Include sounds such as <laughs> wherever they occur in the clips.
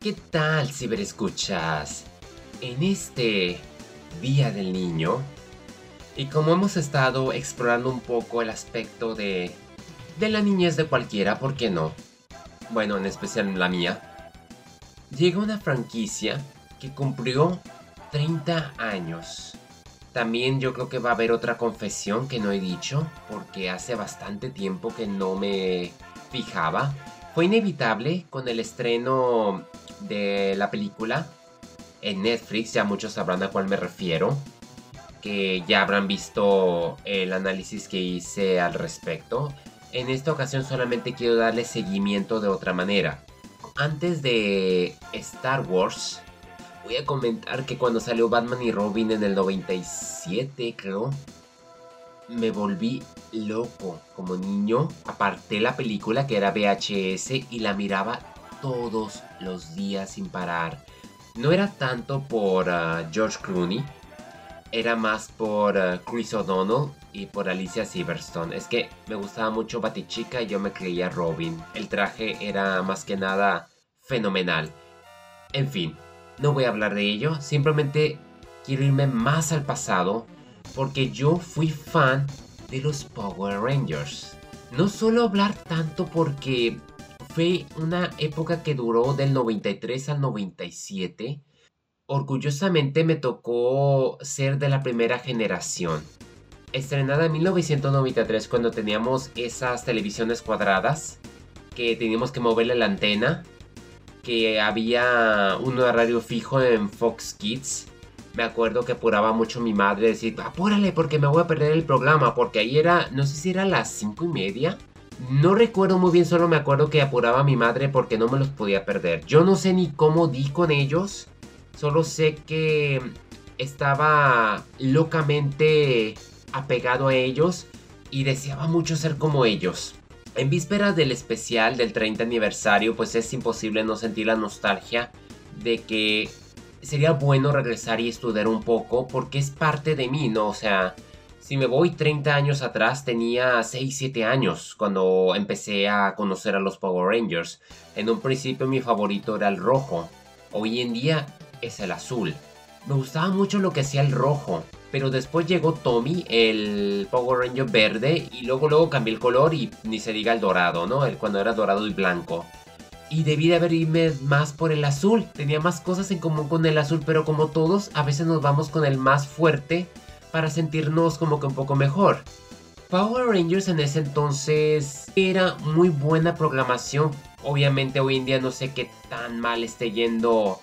¿Qué tal, ciberescuchas? En este Día del Niño, y como hemos estado explorando un poco el aspecto de, de la niñez de cualquiera, ¿por qué no? Bueno, en especial la mía. Llega una franquicia que cumplió 30 años. También yo creo que va a haber otra confesión que no he dicho, porque hace bastante tiempo que no me fijaba. Fue inevitable con el estreno de la película en Netflix, ya muchos sabrán a cuál me refiero, que ya habrán visto el análisis que hice al respecto. En esta ocasión solamente quiero darle seguimiento de otra manera. Antes de Star Wars, voy a comentar que cuando salió Batman y Robin en el 97, creo, me volví loco como niño. Aparté la película que era VHS y la miraba todos los días sin parar. No era tanto por ah, George Clooney, era más por ah, Chris O'Donnell y por Alicia Silverstone. Es que me gustaba mucho Batichica y yo me creía Robin. El traje era más que nada fenomenal. En fin, no voy a hablar de ello, simplemente quiero irme más al pasado porque yo fui fan de los Power Rangers. No suelo hablar tanto porque fue una época que duró del 93 al 97. Orgullosamente me tocó ser de la primera generación. Estrenada en 1993 cuando teníamos esas televisiones cuadradas que teníamos que moverle la antena, que había un horario fijo en Fox Kids me acuerdo que apuraba mucho mi madre decir, apúrale porque me voy a perder el programa, porque ahí era, no sé si era las cinco y media. No recuerdo muy bien, solo me acuerdo que apuraba a mi madre porque no me los podía perder. Yo no sé ni cómo di con ellos, solo sé que estaba locamente apegado a ellos y deseaba mucho ser como ellos. En vísperas del especial del 30 aniversario, pues es imposible no sentir la nostalgia de que sería bueno regresar y estudiar un poco porque es parte de mí, ¿no? O sea, si me voy 30 años atrás, tenía 6, 7 años cuando empecé a conocer a los Power Rangers. En un principio mi favorito era el rojo, hoy en día es el azul. Me gustaba mucho lo que hacía el rojo, pero después llegó Tommy, el Power Ranger verde, y luego luego cambié el color y ni se diga el dorado, ¿no? El cuando era dorado y blanco y debí de haber irme más por el azul. Tenía más cosas en común con el azul, pero como todos, a veces nos vamos con el más fuerte para sentirnos como que un poco mejor. Power Rangers en ese entonces era muy buena programación. Obviamente hoy en día no sé qué tan mal esté yendo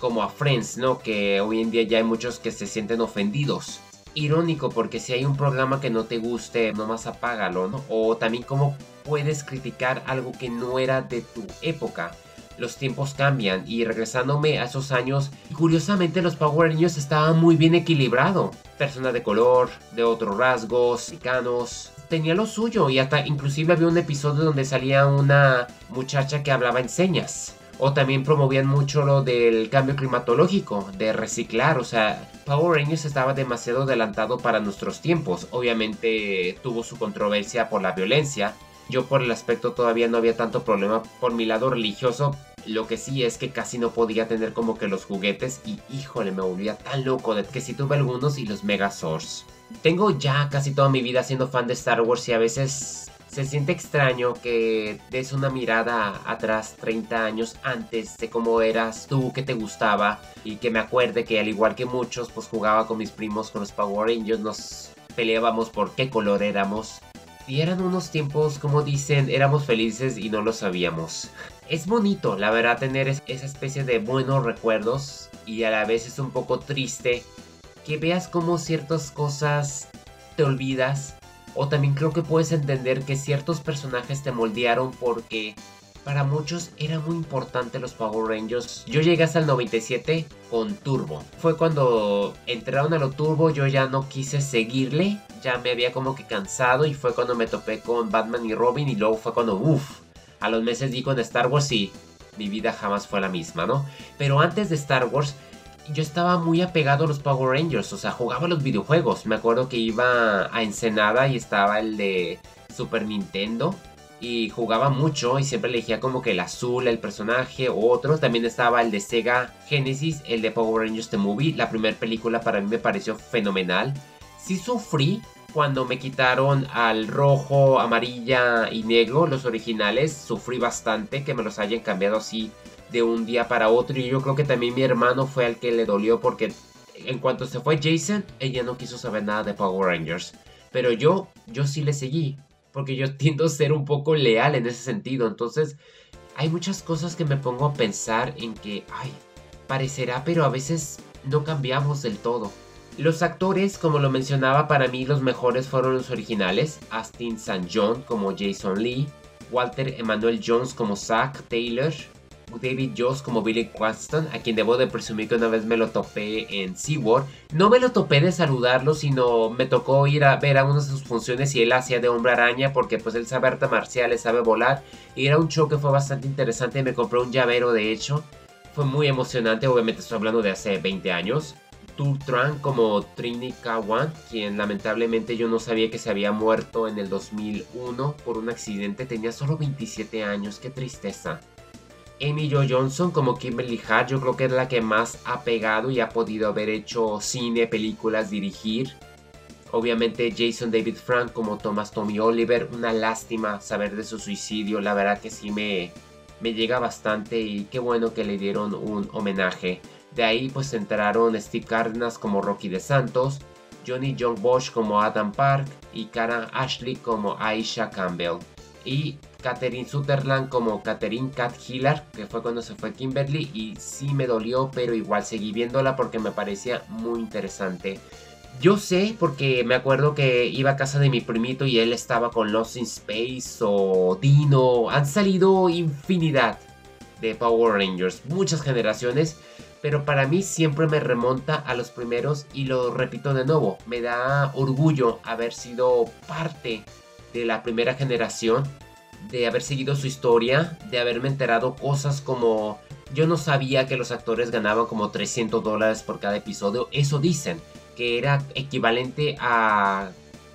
como a Friends, ¿no? Que hoy en día ya hay muchos que se sienten ofendidos irónico porque si hay un programa que no te guste, nomás apágalo, ¿no? O también cómo puedes criticar algo que no era de tu época. Los tiempos cambian y regresándome a esos años, curiosamente los Power Rangers estaban muy bien equilibrado. Personas de color, de otros rasgos, mexicanos, tenía lo suyo y hasta inclusive había un episodio donde salía una muchacha que hablaba en señas. O también promovían mucho lo del cambio climatológico, de reciclar, o sea, Power Rangers estaba demasiado adelantado para nuestros tiempos. Obviamente tuvo su controversia por la violencia. Yo por el aspecto todavía no había tanto problema por mi lado religioso. Lo que sí es que casi no podía tener como que los juguetes y híjole me volvía tan loco de que si tuve algunos y los Megazords. Tengo ya casi toda mi vida siendo fan de Star Wars y a veces se siente extraño que des una mirada atrás 30 años antes de cómo eras tú, que te gustaba y que me acuerde que al igual que muchos pues jugaba con mis primos con los Power Rangers, nos peleábamos por qué color éramos. Y eran unos tiempos, como dicen, éramos felices y no lo sabíamos. Es bonito, la verdad, tener esa especie de buenos recuerdos y a la vez es un poco triste que veas cómo ciertas cosas te olvidas o también creo que puedes entender que ciertos personajes te moldearon porque para muchos era muy importante los Power Rangers. Yo llegué hasta el 97 con Turbo. Fue cuando entraron a lo Turbo, yo ya no quise seguirle. Ya me había como que cansado y fue cuando me topé con Batman y Robin y luego fue cuando, uff, a los meses di con Star Wars y mi vida jamás fue la misma, ¿no? Pero antes de Star Wars yo estaba muy apegado a los Power Rangers, o sea, jugaba los videojuegos. Me acuerdo que iba a Ensenada y estaba el de Super Nintendo. y jugaba mucho y siempre elegía como que el azul, el personaje o otro. También estaba el de Sega Genesis, el de Power Rangers The Movie. La primera película para mí me pareció fenomenal. Sí sufrí cuando me quitaron al rojo, amarilla y negro, los originales. Sufrí bastante que me los hayan cambiado así de un día para otro. Y yo creo que también mi hermano fue al que le dolió porque en cuanto se fue Jason, ella no quiso saber nada de Power Rangers. Pero yo, yo sí le seguí porque yo <laughs> tiendo a ser un poco leal en ese sentido. Entonces, hay muchas cosas que me pongo a pensar en que, ay, parecerá, pero a veces no cambiamos del todo. Los actores, como lo mencionaba, para mí los mejores fueron los originales. Austin St. John como Jason Lee, Walter Emmanuel Jones como Zack Taylor, David Joss como Billy Quaston, a quien debo de presumir que una vez me lo topé en SeaWorld. No me lo topé de saludarlo, sino me tocó ir a ver a una de sus funciones y él hacía de hombre araña porque pues él sabe arte marciales, sabe volar. Y era un show que fue bastante interesante, me compré un llavero de hecho. Fue muy emocionante, obviamente estoy hablando de hace 20 años. Tran como Trini Kawan, quien lamentablemente yo no sabía que se había muerto en el 2001 por un accidente, tenía solo 27 años, qué tristeza. Amy Jo Johnson como Kimberly Hart, yo creo que es la que más ha pegado y ha podido haber hecho cine, películas, dirigir. Obviamente Jason David Frank como Thomas Tommy Oliver, una lástima saber de su suicidio, la verdad que sí me, me llega bastante y qué bueno que le dieron un homenaje. De ahí pues entraron Steve Cárdenas como Rocky de Santos, Johnny John Bosch como Adam Park y Karen Ashley como Aisha Campbell. Y Catherine Sutherland como Catherine Cat Hiller, que fue cuando se fue Kimberly, y sí me dolió, pero igual seguí viéndola porque me parecía muy interesante. Yo sé porque me acuerdo que iba a casa de mi primito y él estaba con Lost in Space o Dino. Han salido infinidad de Power Rangers, muchas generaciones, pero para mí siempre me remonta a los primeros y lo repito de nuevo, me da orgullo haber sido parte de la primera generación de haber seguido su historia, de haberme enterado cosas como yo no sabía que los actores ganaban como 300 dólares por cada episodio. Eso dicen, que era equivalente a,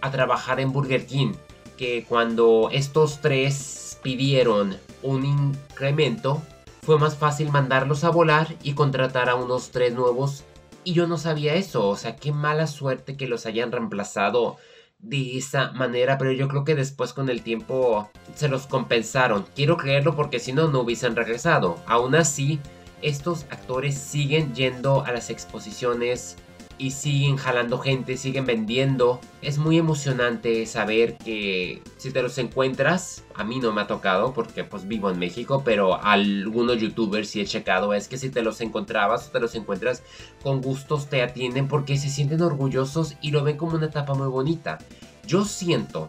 a trabajar en Burger King. Que cuando estos tres pidieron un incremento, fue más fácil mandarlos a volar y contratar a unos tres nuevos. Y yo no sabía eso, o sea, qué mala suerte que los hayan reemplazado de esa manera, pero yo creo que después con el tiempo se los compensaron. Quiero creerlo porque si no, no hubiesen regresado. Aún así, estos actores siguen yendo a las exposiciones y siguen jalando gente, siguen vendiendo. Es muy emocionante saber que si te los encuentras, a mí no me ha tocado porque pues vivo en México, pero algunos youtubers sí he checado es que si te los encontrabas o te los encuentras con gustos te atienden porque se sienten orgullosos y lo ven como una etapa muy bonita. Yo siento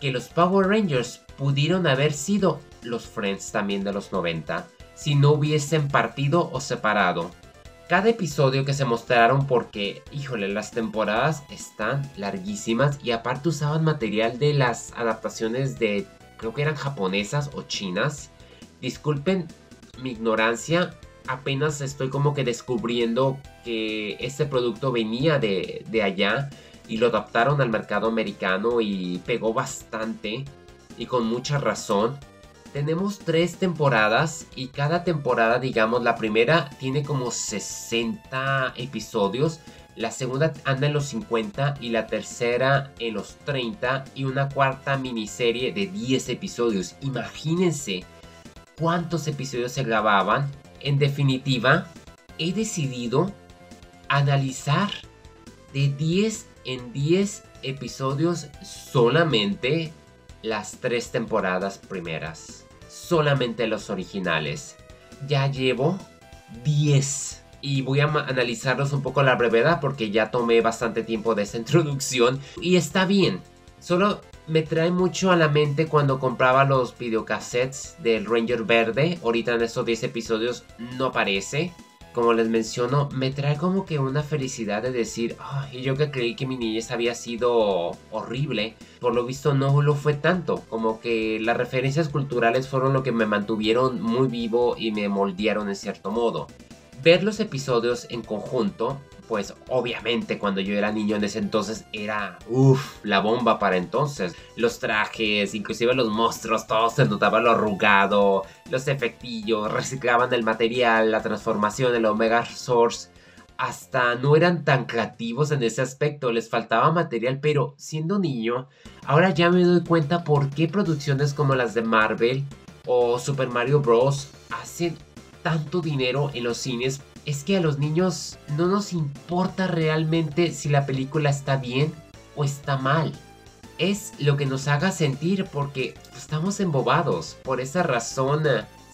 que los Power Rangers pudieron haber sido los Friends también de los 90 si no hubiesen partido o separado cada episodio que se mostraron porque, híjole, las temporadas están larguísimas y aparte usaban material de las adaptaciones de, creo que eran japonesas o chinas. Disculpen mi ignorancia, apenas estoy como que descubriendo que este producto venía de, de allá y lo adaptaron al mercado americano y pegó bastante y con mucha razón. Tenemos tres temporadas y cada temporada, digamos, la primera tiene como 60 episodios, la segunda anda en los 50 y la tercera en los 30 y una cuarta miniserie de 10 episodios. Imagínense cuántos episodios se grababan. En definitiva, he decidido analizar de 10 en 10 episodios solamente las tres temporadas primeras. Solamente los originales. Ya llevo 10. Y voy a analizarlos un poco a la brevedad porque ya tomé bastante tiempo de esa introducción. Y está bien. Solo me trae mucho a la mente cuando compraba los videocassettes del Ranger Verde. Ahorita en estos 10 episodios no aparece como les menciono, me trae como que una felicidad de decir, y yo que creí que mi niñez había sido horrible, por lo visto no lo fue tanto, como que las referencias culturales fueron lo que me mantuvieron muy vivo y me moldearon en cierto modo. Ver los episodios en conjunto pues obviamente cuando yo era niño en ese entonces era, uff, la bomba para entonces. Los trajes, inclusive los monstruos, todo se notaba lo arrugado, los efectillos, reciclaban el material, la transformación, el Omega Source. Hasta no eran tan creativos en ese aspecto, les faltaba material, pero siendo niño, ahora ya me doy cuenta por qué producciones como las de Marvel o Super Mario Bros. hacen tanto dinero en los cines es que a los niños no nos importa realmente si la película está bien o está mal. Es lo que nos haga sentir porque estamos embobados. Por esa razón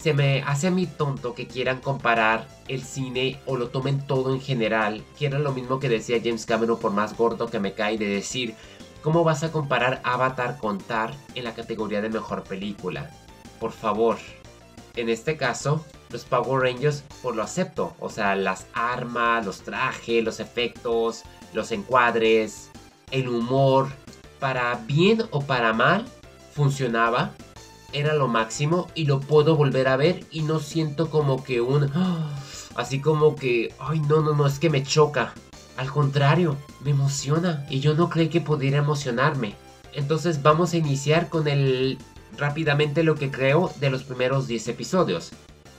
se me hace a mí tonto que quieran comparar el cine o lo tomen todo en general. Que era lo mismo que decía James Cameron por más gordo que me cae de decir ¿Cómo vas a comparar Avatar con Tar en la categoría de mejor película? Por favor. En este caso, los Power Rangers pues lo acepto. O sea, las armas, los trajes, los efectos, los encuadres, el humor, para bien o para mal, funcionaba. Era lo máximo y lo puedo volver a ver y no siento como que un... <gasps> Así como que... Ay, no, no, no, es que me choca. Al contrario, me emociona y yo no creí que pudiera emocionarme. Entonces vamos a iniciar con el rápidamente lo que creo de los primeros 10 episodios.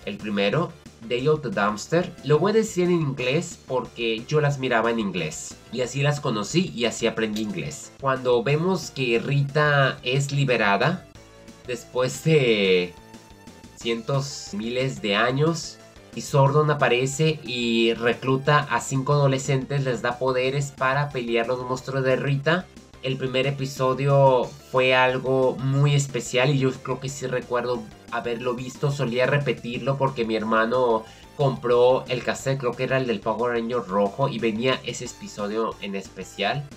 El primero, Day of the Dumpster, lo voy a decir en inglés porque yo las miraba en inglés. Y así las conocí y así aprendí inglés. Cuando vemos que Rita es liberada, después de cientos, miles de años, y Sordon aparece y recluta a cinco adolescentes, les da poderes para pelear los monstruos de Rita el primer episodio fue algo muy especial y yo creo que sí recuerdo haberlo visto, solía repetirlo porque mi hermano compró el cassette, creo que era el del Power Ranger rojo y venía ese episodio en especial.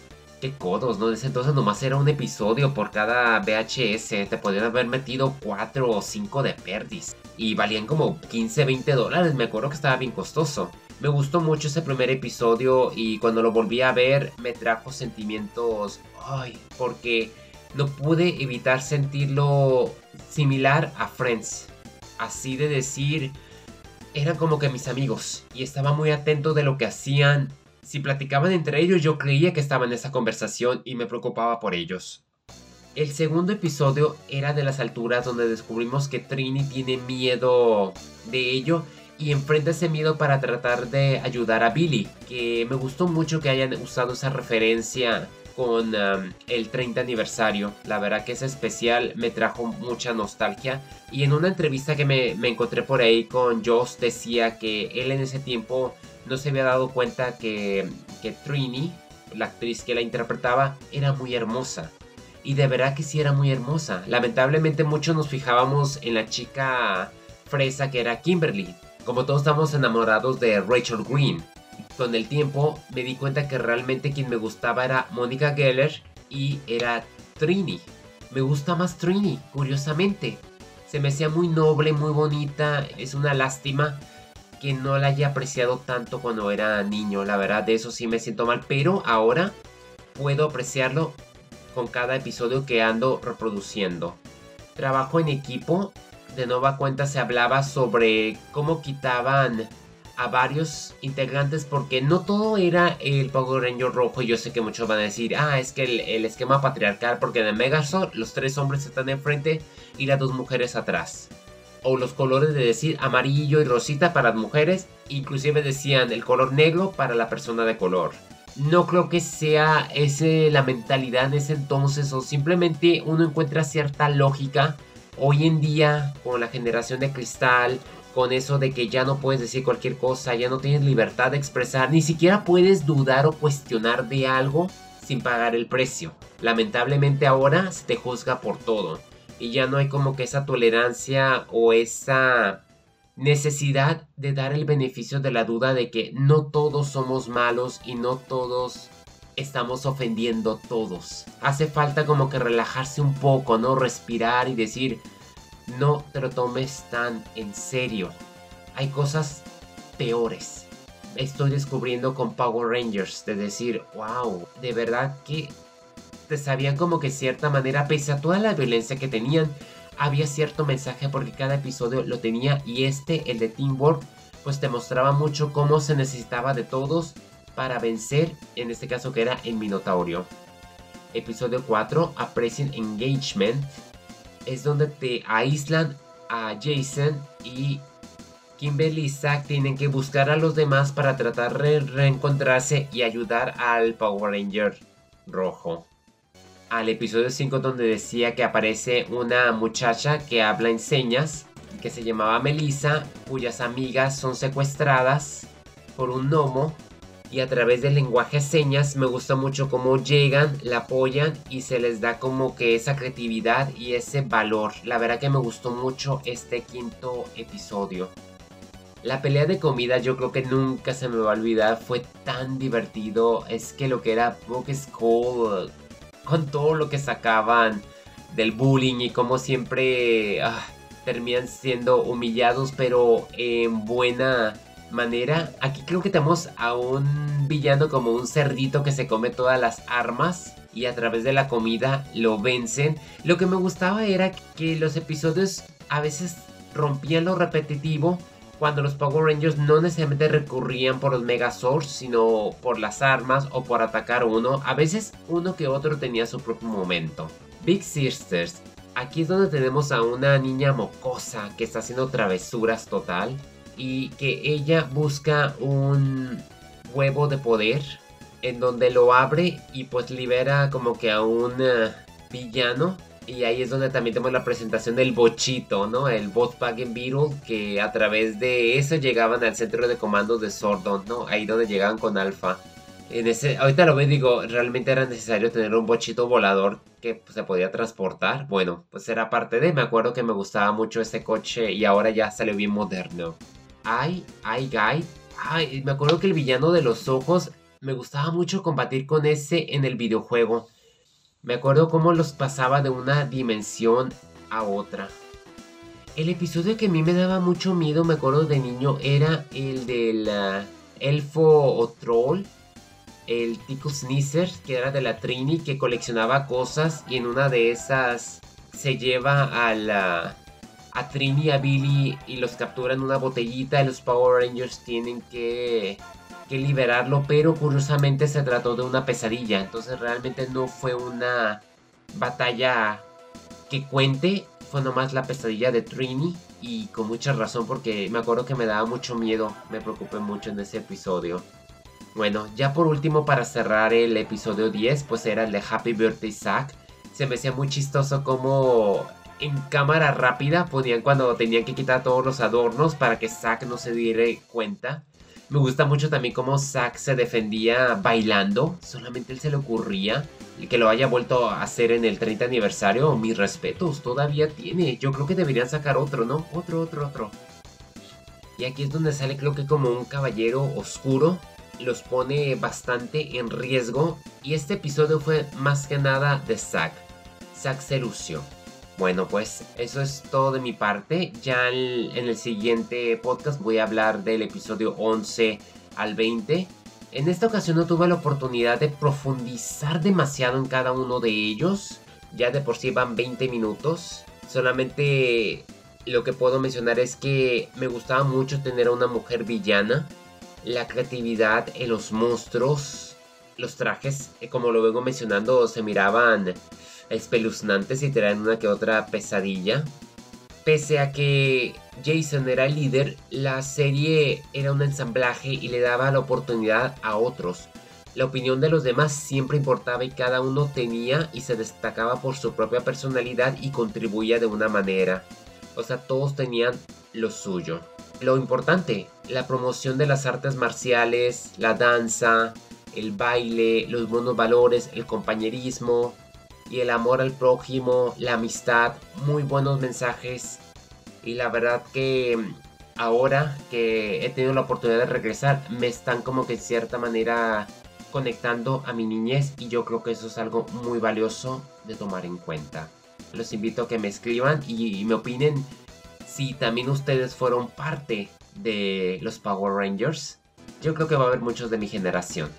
Qué codos, ¿no? Desde entonces nomás era un episodio por cada VHS. Te podían haber metido 4 o 5 de perdis. Y valían como 15, 20 dólares. Me acuerdo que estaba bien costoso. Me gustó mucho ese primer episodio y cuando lo volví a ver me trajo sentimientos, ay, porque no pude evitar sentirlo similar a Friends. Así de decir, eran como que mis amigos y estaba muy atento de lo que hacían. Si platicaban entre ellos yo creía que estaban en esa conversación y me preocupaba por ellos. El segundo episodio era de las alturas donde descubrimos que Trini tiene miedo de ello y enfrenta ese miedo para tratar de ayudar a Billy. Que me gustó mucho que hayan usado esa referencia con el 30 aniversario. La verdad que es especial, me trajo mucha nostalgia. Y en una entrevista que me, encontré por ahí con Joss decía que él en ese tiempo no se había dado cuenta que, que Trini, la actriz que la interpretaba, era muy hermosa. Y de verdad que sí era muy hermosa. Lamentablemente muchos nos fijábamos en la chica fresa que era Kimberly. Como todos estamos enamorados de Rachel Green. Con el tiempo me di cuenta que realmente quien me gustaba era Mónica Geller y era Trini. Me gusta más Trini, curiosamente. Se me hacía muy noble, muy bonita. Es una lástima que no la haya apreciado tanto cuando era niño. La verdad, de eso sí me siento mal. Pero ahora puedo apreciarlo con cada episodio que ando reproduciendo. Trabajo en equipo de nueva cuenta se hablaba sobre cómo quitaban a varios integrantes porque no todo era el Power Ranger rojo. Yo sé que muchos van a decir, ah, es que el, esquema patriarcal, porque en el Megazord los tres hombres están enfrente y las dos mujeres atrás. O los colores de decir amarillo y rosita para las mujeres, inclusive decían el color negro para la persona de color. No creo que sea ese la mentalidad en ese entonces o simplemente uno encuentra cierta lógica hoy en día, con la generación de cristal, con eso de que ya no puedes decir cualquier cosa, ya no tienes libertad de expresar, ni siquiera puedes dudar o cuestionar de algo sin pagar el precio. Lamentablemente ahora se te juzga por todo y ya no hay como que esa tolerancia o esa necesidad de dar el beneficio de la duda de que no todos somos malos y no todos estamos ofendiendo todos. Hace falta como que relajarse un poco, ¿no? Respirar y decir, no te lo tomes tan en serio. Hay cosas peores. Estoy descubriendo con Power Rangers de decir, wow, de verdad que te sabían como que cierta manera, pese a toda la violencia que tenían, había cierto mensaje porque cada episodio lo tenía y este, el de Teamwork, pues te mostraba mucho cómo se necesitaba de todos para vencer, en este caso que era el Minotaurio. Episodio 4, A Present Engagement, es donde te aíslan a Jason y Kimberly y Zack tienen que buscar a los demás para tratar de reencontrarse y ayudar al Power Ranger rojo. Al episodio 5 donde decía que aparece una muchacha que habla en señas, que se llamaba Melissa, cuyas amigas son secuestradas por un gnomo y a través del lenguaje señas me gusta mucho cómo llegan, la apoyan y se les da como que esa creatividad y ese valor. La verdad que me gustó mucho este quinto episodio. La pelea de comida yo creo que nunca se me va a olvidar, fue tan divertido, es que lo que era Book School, con todo lo que sacaban del bullying y como siempre ah, terminan siendo humillados pero en buena manera. Aquí creo que tenemos a un villano como un cerdito que se come todas las armas y a través de la comida lo vencen. Lo que me gustaba era que los episodios a veces rompían lo repetitivo cuando los Power Rangers no necesariamente recurrían por los Megazords, sino por las armas o por atacar uno. A veces uno que otro tenía su propio momento. Big Sisters. Aquí es donde tenemos a una niña mocosa que está haciendo travesuras total. Y que ella busca un huevo de poder. En donde lo abre y pues libera como que a un eh, villano y ahí es donde también tenemos la presentación del bochito, ¿no? El Volkswagen Beetle, que a través de eso llegaban al centro de comando de Sordon, ¿no? Ahí donde llegaban con Alpha. En ese, ahorita lo veo digo, realmente era necesario tener un bochito volador que pues, se podía transportar. Bueno, pues era parte de, me acuerdo que me gustaba mucho ese coche y ahora ya salió bien moderno. Ay, ay, guy. Ay, me acuerdo que el villano de los ojos me gustaba mucho combatir con ese en el videojuego. Me acuerdo cómo los pasaba de una dimensión a otra. El episodio que a mí me daba mucho miedo, me acuerdo de niño, era el del ah, elfo o troll, el Tico Sneezer, que era de la Trini, que coleccionaba cosas y en una de esas se lleva a la a Trini, a Billy y los captura en una botellita y los Power Rangers tienen que que liberarlo, pero curiosamente se trató de una pesadilla, entonces realmente no fue una batalla que cuente, fue nomás la pesadilla de Trini y con mucha razón porque me acuerdo que me daba mucho miedo, me preocupé mucho en ese episodio. Bueno, ya por último para cerrar el episodio 10, pues era el de Happy Birthday Zack. Se me hacía muy chistoso como en cámara rápida ponían cuando tenían que quitar todos los adornos para que Zack no se diera cuenta. Me gusta mucho también cómo Zack se defendía bailando. Solamente él se le ocurría. Que lo haya vuelto a hacer en el 30 aniversario. Mis respetos, todavía tiene. Yo creo que deberían sacar otro, ¿no? Otro, otro, otro. Y aquí es donde sale creo que como un caballero oscuro. Los pone bastante en riesgo. Y este episodio fue más que nada de Zack. Zack se lució. Bueno, pues eso es todo de mi parte. Ya en el siguiente podcast voy a hablar del episodio 11 al 20. En esta ocasión no tuve la oportunidad de profundizar demasiado en cada uno de ellos. Ya de por sí van 20 minutos. Solamente lo que puedo mencionar es que me gustaba mucho tener a una mujer villana. La creatividad en los monstruos. Los trajes, eh, como lo vengo mencionando, se miraban espeluznantes y traen una que otra pesadilla. Pese a que Jason era el líder, la serie era un ensamblaje y le daba la oportunidad a otros. La opinión de los demás siempre importaba y cada uno tenía y se destacaba por su propia personalidad y contribuía de una manera. O sea, todos tenían lo suyo. Lo importante, la promoción de las artes marciales, la danza, el baile, los buenos valores, el compañerismo, y el amor al prójimo, la amistad, muy buenos mensajes. Y la verdad que ahora que he tenido la oportunidad de regresar, me están como que en cierta manera conectando a mi niñez y yo creo que eso es algo muy valioso de tomar en cuenta. Los invito a que me escriban y, me opinen si también ustedes fueron parte de los Power Rangers. Yo creo que va a haber muchos de mi generación.